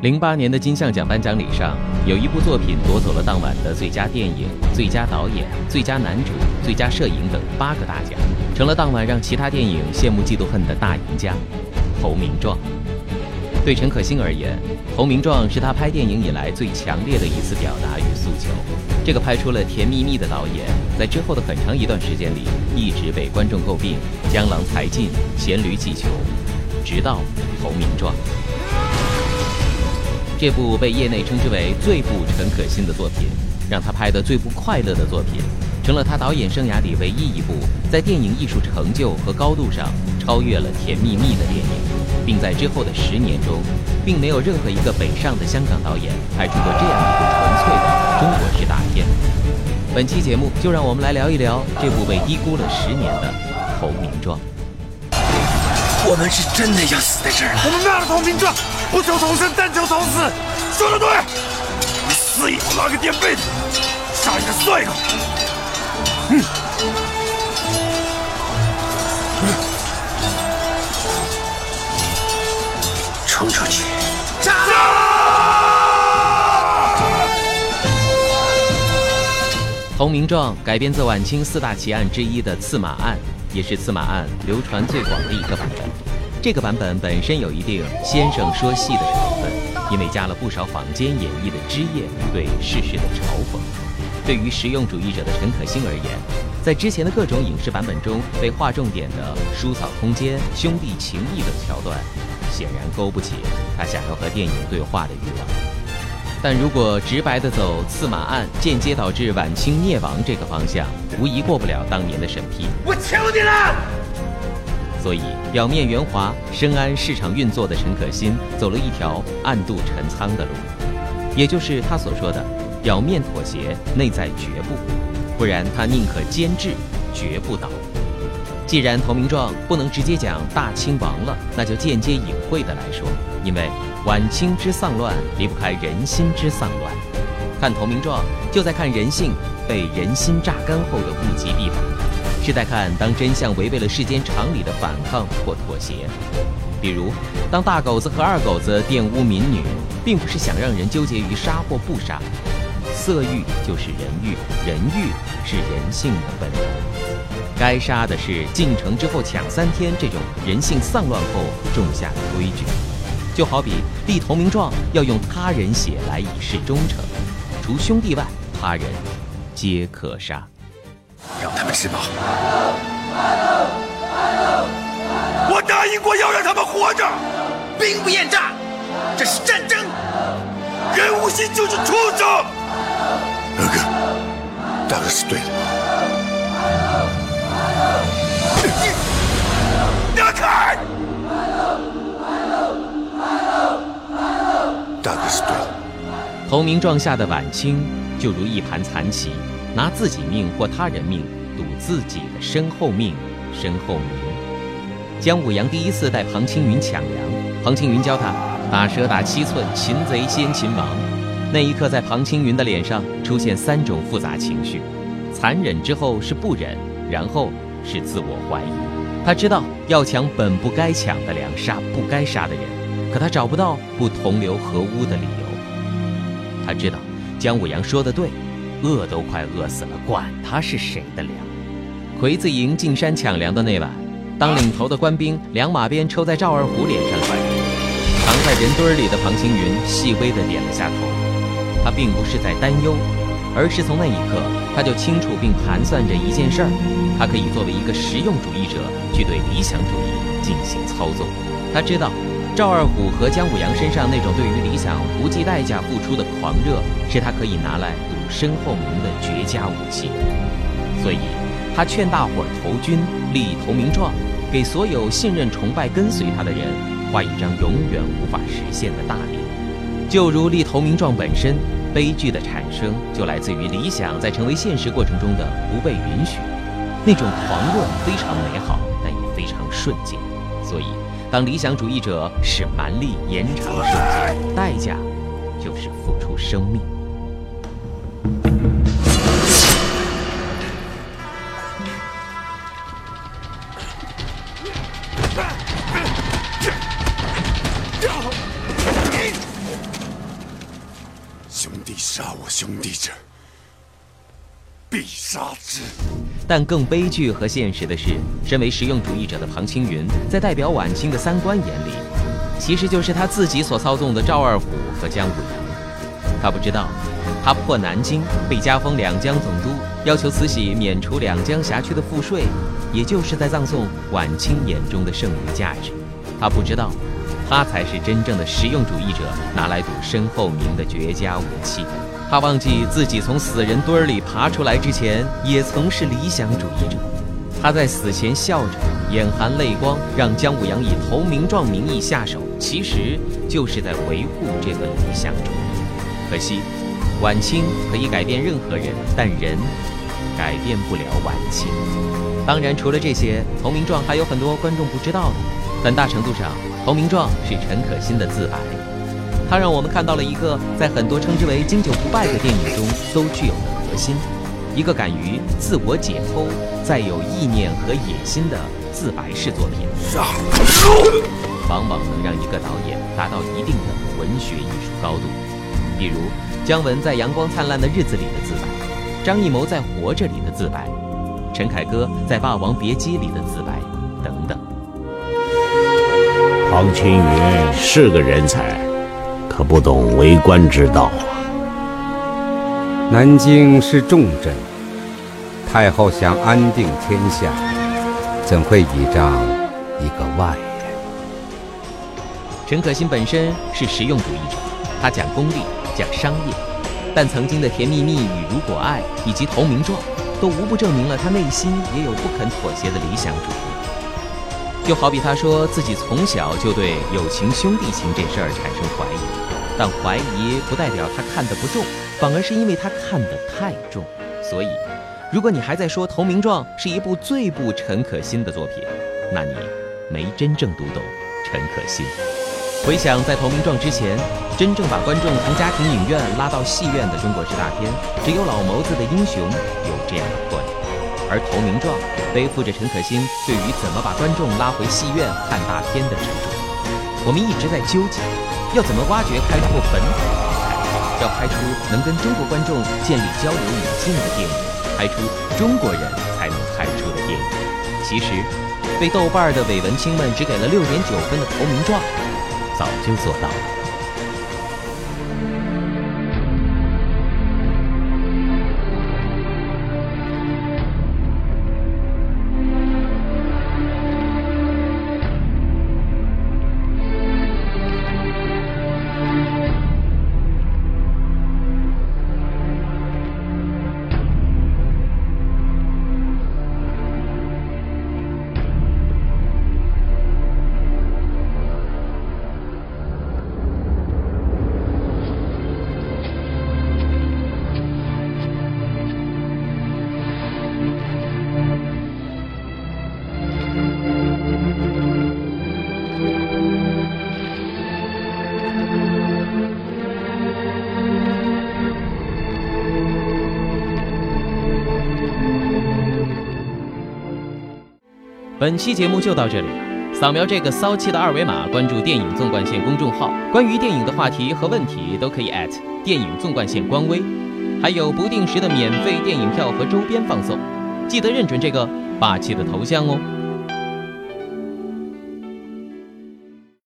零八年的金像奖颁奖礼上，有一部作品夺走了当晚的最佳电影、最佳导演、最佳男主、最佳摄影等八个大奖，成了当晚让其他电影羡慕嫉妒恨的大赢家。《投名状》对陈可辛而言，《投名状》是他拍电影以来最强烈的一次表达与诉求。这个拍出了《甜蜜蜜》的导演，在之后的很长一段时间里，一直被观众诟病江郎才尽、黔驴技穷，直到《投名状》。这部被业内称之为最不陈可辛的作品，让他拍的最不快乐的作品，成了他导演生涯里唯一一部在电影艺术成就和高度上超越了《甜蜜蜜》的电影，并在之后的十年中，并没有任何一个北上的香港导演拍出过这样一部纯粹的中国式大片。本期节目就让我们来聊一聊这部被低估了十年的《投名状》。我们是真的要死在这儿了。我们拿了投名状，不求同生，但求同死。说的对，你死以后拉个垫背的，杀一个算一个。嗯。冲出去！杀！投名状改编自晚清四大奇案之一的刺马案。也是刺马案流传最广的一个版本。这个版本本身有一定先生说戏的成分，因为加了不少坊间演绎的枝叶对世事的嘲讽。对于实用主义者的陈可辛而言，在之前的各种影视版本中被划重点的叔嫂空间、兄弟情义等桥段，显然勾不起他想要和电影对话的欲望。但如果直白的走刺马案间接导致晚清灭亡这个方向，无疑过不了当年的审批。我求你了！所以表面圆滑、深谙市场运作的陈可辛，走了一条暗度陈仓的路，也就是他所说的表面妥协，内在绝不。不然他宁可监制，绝不倒。既然投名状不能直接讲大清亡了，那就间接隐晦的来说，因为。晚清之丧乱离不开人心之丧乱，看投名状就在看人性被人心榨干后的物极必反，是在看当真相违背了世间常理的反抗或妥协。比如，当大狗子和二狗子玷污民女，并不是想让人纠结于杀或不杀，色欲就是人欲，人欲是人性的本能，该杀的是进城之后抢三天这种人性丧乱后种下的规矩。就好比立投名状要用他人血来以示忠诚，除兄弟外，他人皆可杀。让他们吃饱。我答应过要让他们活着。兵不厌诈，这是战争。人无心就是畜生。二哥，大哥是对的。让开！大哥是对的。投名状下的晚清，就如一盘残棋，拿自己命或他人命赌自己的身后命、身后名。姜武阳第一次带庞青云抢粮，庞青云教他打蛇打七寸，擒贼先擒王。那一刻，在庞青云的脸上出现三种复杂情绪：残忍之后是不忍，然后是自我怀疑。他知道要抢本不该抢的粮，杀不该杀的人。可他找不到不同流合污的理由。他知道姜武阳说的对，饿都快饿死了，管他是谁的粮。魁子营进山抢粮的那晚，当领头的官兵两马鞭抽在赵二虎脸上时，藏在人堆里的庞青云细微的点了下头。他并不是在担忧，而是从那一刻他就清楚并盘算着一件事儿：他可以作为一个实用主义者去对理想主义进行操纵。他知道。赵二虎和姜武阳身上那种对于理想不计代价付出的狂热，是他可以拿来赌身后名的绝佳武器。所以，他劝大伙儿投军立投名状，给所有信任、崇拜、跟随他的人画一张永远无法实现的大饼。就如立投名状本身，悲剧的产生就来自于理想在成为现实过程中的不被允许。那种狂热非常美好，但也非常瞬间。所以。当理想主义者使蛮力延长瞬间，代价就是付出生命。兄弟杀我兄弟者。必杀之。但更悲剧和现实的是，身为实用主义者的庞青云，在代表晚清的三观眼里，其实就是他自己所操纵的赵二虎和姜武阳。他不知道，他破南京，被加封两江总督，要求慈禧免除两江辖区的赋税，也就是在葬送晚清眼中的剩余价值。他不知道，他才是真正的实用主义者拿来赌身后名的绝佳武器。他忘记自己从死人堆里爬出来之前，也曾是理想主义者。他在死前笑着，眼含泪光，让姜武阳以投名状名义下手，其实就是在维护这个理想主义。可惜，晚清可以改变任何人，但人改变不了晚清。当然，除了这些，投名状还有很多观众不知道的。很大程度上，投名状是陈可辛的自白。它让我们看到了一个在很多称之为经久不败的电影中都具有的核心：一个敢于自我解剖、再有意念和野心的自白式作品，往往能让一个导演达到一定的文学艺术高度。比如姜文在《阳光灿烂的日子里》的自白，张艺谋在《活着》里的自白，陈凯歌在《霸王别姬》里的自白，等等。庞青云是个人才。可不懂为官之道啊！南京是重镇，太后想安定天下，怎会倚仗一个外人？陈可辛本身是实用主义者，他讲功利，讲商业，但曾经的《甜蜜蜜》与《如果爱》以及《投名状》，都无不证明了他内心也有不肯妥协的理想主义。就好比他说自己从小就对友情、兄弟情这事儿产生怀疑。但怀疑不代表他看得不重，反而是因为他看得太重。所以，如果你还在说《投名状》是一部最不陈可辛的作品，那你没真正读懂陈可辛。回想在《投名状》之前，真正把观众从家庭影院拉到戏院的中国式大片，只有老谋子的英雄有这样的魄力，而《投名状》背负着陈可辛对于怎么把观众拉回戏院看大片的执着。我们一直在纠结。要怎么挖掘开拓本土题材？要拍出能跟中国观众建立交流语境的电影，拍出中国人才能拍出的电影。其实，被豆瓣的伪文青们只给了六点九分的投名状，早就做到了。本期节目就到这里，扫描这个骚气的二维码，关注电影纵贯线公众号，关于电影的话题和问题都可以电影纵贯线官微，还有不定时的免费电影票和周边放送，记得认准这个霸气的头像哦。